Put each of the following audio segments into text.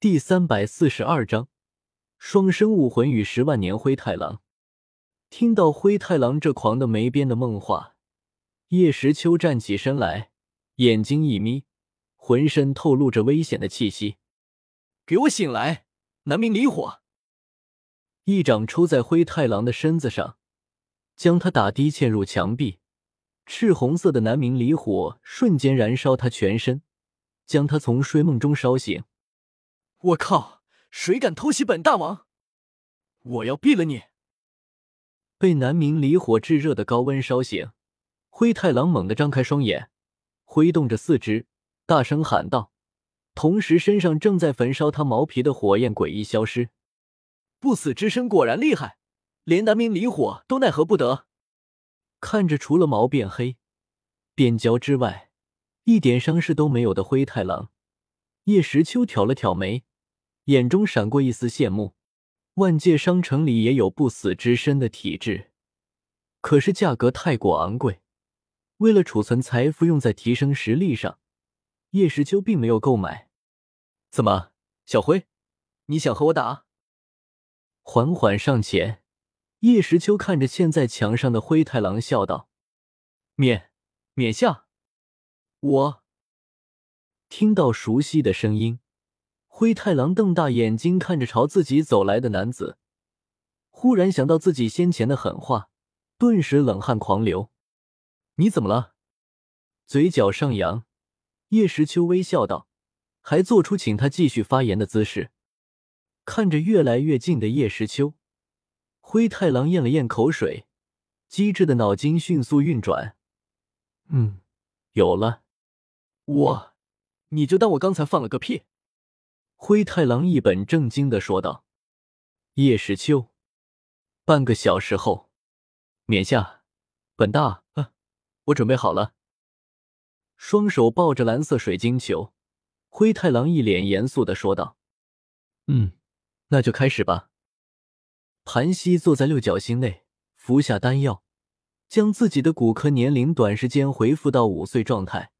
第三百四十二章，双生武魂与十万年灰太狼。听到灰太狼这狂的没边的梦话，叶时秋站起身来，眼睛一眯，浑身透露着危险的气息。给我醒来，南明离火！一掌抽在灰太狼的身子上，将他打的嵌入墙壁。赤红色的南明离火瞬间燃烧他全身，将他从睡梦中烧醒。我靠！谁敢偷袭本大王？我要毙了你！被南明离火炙热的高温烧醒，灰太狼猛地张开双眼，挥动着四肢，大声喊道，同时身上正在焚烧他毛皮的火焰诡异消失。不死之身果然厉害，连南明离火都奈何不得。看着除了毛变黑、变焦之外，一点伤势都没有的灰太狼，叶时秋挑了挑眉。眼中闪过一丝羡慕。万界商城里也有不死之身的体质，可是价格太过昂贵。为了储存财富用在提升实力上，叶时秋并没有购买。怎么，小辉，你想和我打？缓缓上前，叶时秋看着嵌在墙上的灰太狼，笑道：“免，免下。”我听到熟悉的声音。灰太狼瞪大眼睛看着朝自己走来的男子，忽然想到自己先前的狠话，顿时冷汗狂流。你怎么了？嘴角上扬，叶时秋微笑道，还做出请他继续发言的姿势。看着越来越近的叶时秋，灰太狼咽了咽口水，机智的脑筋迅速运转。嗯，有了。我，你就当我刚才放了个屁。灰太狼一本正经的说道：“叶时秋，半个小时后，冕下。本大啊，我准备好了。”双手抱着蓝色水晶球，灰太狼一脸严肃的说道：“嗯，那就开始吧。”盘膝坐在六角星内，服下丹药，将自己的骨科年龄短时间恢复到五岁状态。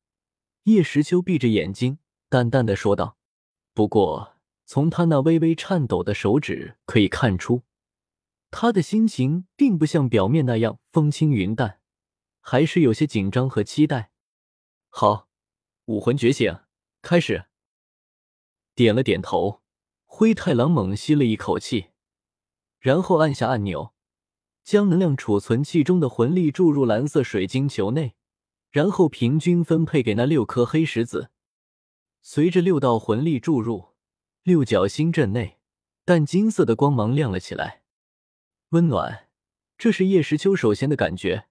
叶时秋闭着眼睛，淡淡的说道。不过，从他那微微颤抖的手指可以看出，他的心情并不像表面那样风轻云淡，还是有些紧张和期待。好，武魂觉醒，开始。点了点头，灰太狼猛吸了一口气，然后按下按钮，将能量储存器中的魂力注入蓝色水晶球内，然后平均分配给那六颗黑石子。随着六道魂力注入，六角星阵内淡金色的光芒亮了起来，温暖。这是叶时秋首先的感觉，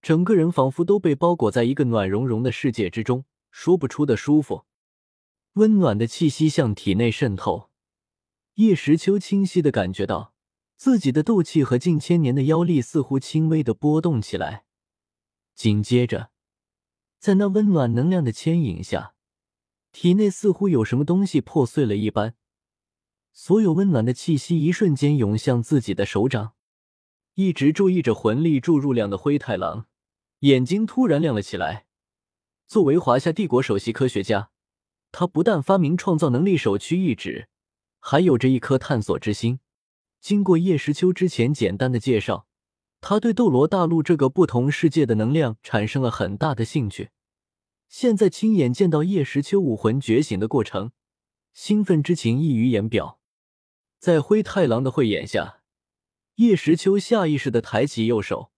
整个人仿佛都被包裹在一个暖融融的世界之中，说不出的舒服。温暖的气息向体内渗透，叶时秋清晰的感觉到自己的斗气和近千年的妖力似乎轻微的波动起来。紧接着，在那温暖能量的牵引下。体内似乎有什么东西破碎了一般，所有温暖的气息一瞬间涌向自己的手掌。一直注意着魂力注入量的灰太狼，眼睛突然亮了起来。作为华夏帝国首席科学家，他不但发明创造能力首屈一指，还有着一颗探索之心。经过叶时秋之前简单的介绍，他对斗罗大陆这个不同世界的能量产生了很大的兴趣。现在亲眼见到叶时秋武魂觉醒的过程，兴奋之情溢于言表。在灰太狼的慧眼下，叶时秋下意识的抬起右手，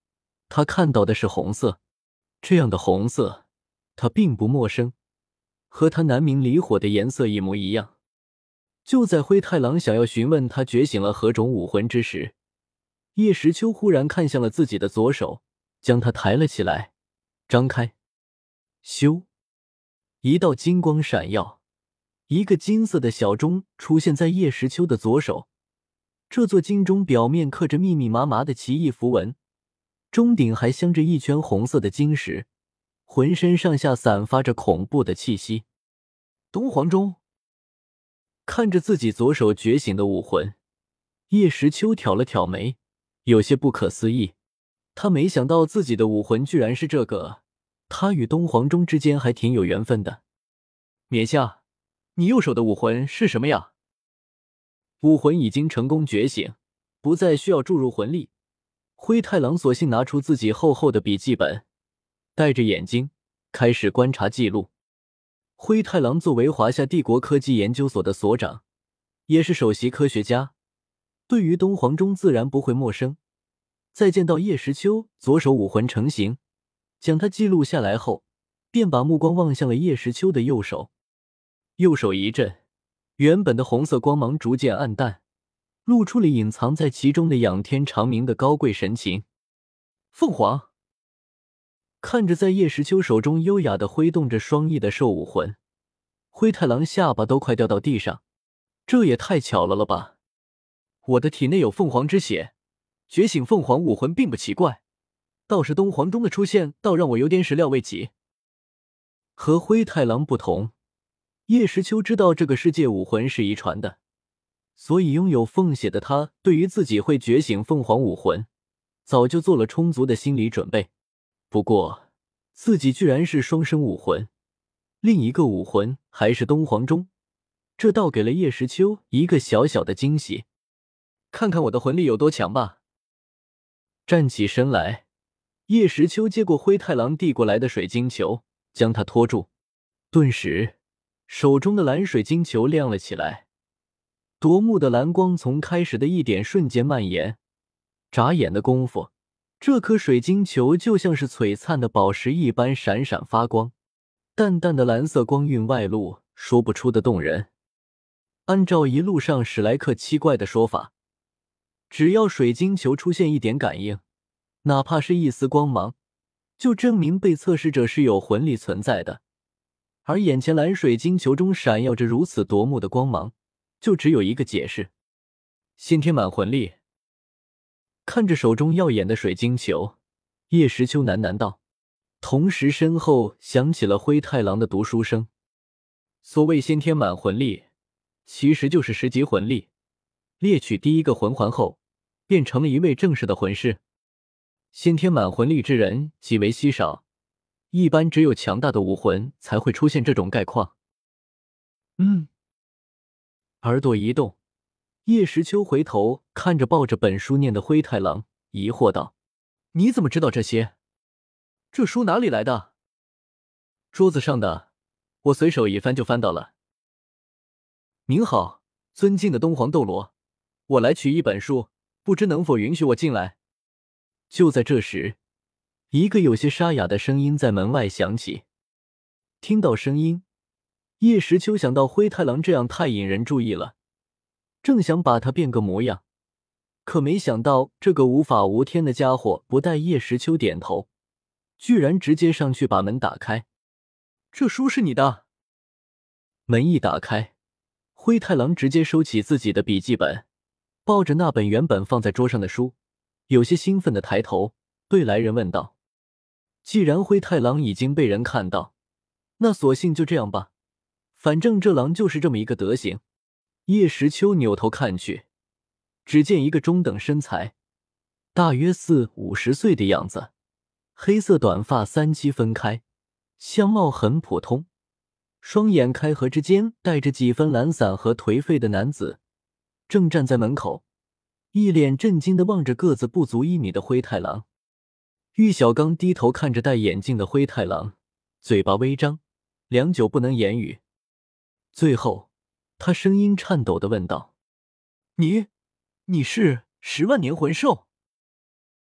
他看到的是红色。这样的红色，他并不陌生，和他南明离火的颜色一模一样。就在灰太狼想要询问他觉醒了何种武魂之时，叶时秋忽然看向了自己的左手，将它抬了起来，张开。咻！一道金光闪耀，一个金色的小钟出现在叶时秋的左手。这座金钟表面刻着密密麻麻的奇异符文，钟顶还镶着一圈红色的晶石，浑身上下散发着恐怖的气息。东皇钟看着自己左手觉醒的武魂，叶时秋挑了挑眉，有些不可思议。他没想到自己的武魂居然是这个。他与东皇钟之间还挺有缘分的，冕下，你右手的武魂是什么呀？武魂已经成功觉醒，不再需要注入魂力。灰太狼索性拿出自己厚厚的笔记本，戴着眼睛开始观察记录。灰太狼作为华夏帝国科技研究所的所长，也是首席科学家，对于东皇钟自然不会陌生。再见到叶时秋左手武魂成型，将它记录下来后，便把目光望向了叶时秋的右手。右手一震，原本的红色光芒逐渐暗淡，露出了隐藏在其中的仰天长鸣的高贵神情。凤凰看着在叶时秋手中优雅的挥动着双翼的兽武魂，灰太狼下巴都快掉到地上。这也太巧了了吧！我的体内有凤凰之血。觉醒凤凰武魂并不奇怪，倒是东皇钟的出现，倒让我有点始料未及。和灰太狼不同，叶时秋知道这个世界武魂是遗传的，所以拥有凤血的他，对于自己会觉醒凤凰武魂，早就做了充足的心理准备。不过，自己居然是双生武魂，另一个武魂还是东皇钟，这倒给了叶时秋一个小小的惊喜。看看我的魂力有多强吧！站起身来，叶时秋接过灰太狼递过来的水晶球，将它托住。顿时，手中的蓝水晶球亮了起来，夺目的蓝光从开始的一点瞬间蔓延。眨眼的功夫，这颗水晶球就像是璀璨的宝石一般闪闪发光，淡淡的蓝色光晕外露，说不出的动人。按照一路上史莱克七怪的说法。只要水晶球出现一点感应，哪怕是一丝光芒，就证明被测试者是有魂力存在的。而眼前蓝水晶球中闪耀着如此夺目的光芒，就只有一个解释：先天满魂力。看着手中耀眼的水晶球，叶时秋喃喃道，同时身后响起了灰太狼的读书声。所谓先天满魂力，其实就是十级魂力。猎取第一个魂环后。变成了一位正式的魂师，先天满魂力之人极为稀少，一般只有强大的武魂才会出现这种概况。嗯，耳朵一动，叶时秋回头看着抱着本书念的灰太狼，疑惑道：“你怎么知道这些？这书哪里来的？”桌子上的，我随手一翻就翻到了。您好，尊敬的东皇斗罗，我来取一本书。不知能否允许我进来？就在这时，一个有些沙哑的声音在门外响起。听到声音，叶时秋想到灰太狼这样太引人注意了，正想把他变个模样，可没想到这个无法无天的家伙不待叶时秋点头，居然直接上去把门打开。这书是你的？门一打开，灰太狼直接收起自己的笔记本。抱着那本原本放在桌上的书，有些兴奋的抬头对来人问道：“既然灰太狼已经被人看到，那索性就这样吧，反正这狼就是这么一个德行。”叶时秋扭头看去，只见一个中等身材，大约四五十岁的样子，黑色短发三七分开，相貌很普通，双眼开合之间带着几分懒散和颓废的男子。正站在门口，一脸震惊的望着个子不足一米的灰太狼。玉小刚低头看着戴眼镜的灰太狼，嘴巴微张，良久不能言语。最后，他声音颤抖的问道：“你，你是十万年魂兽？”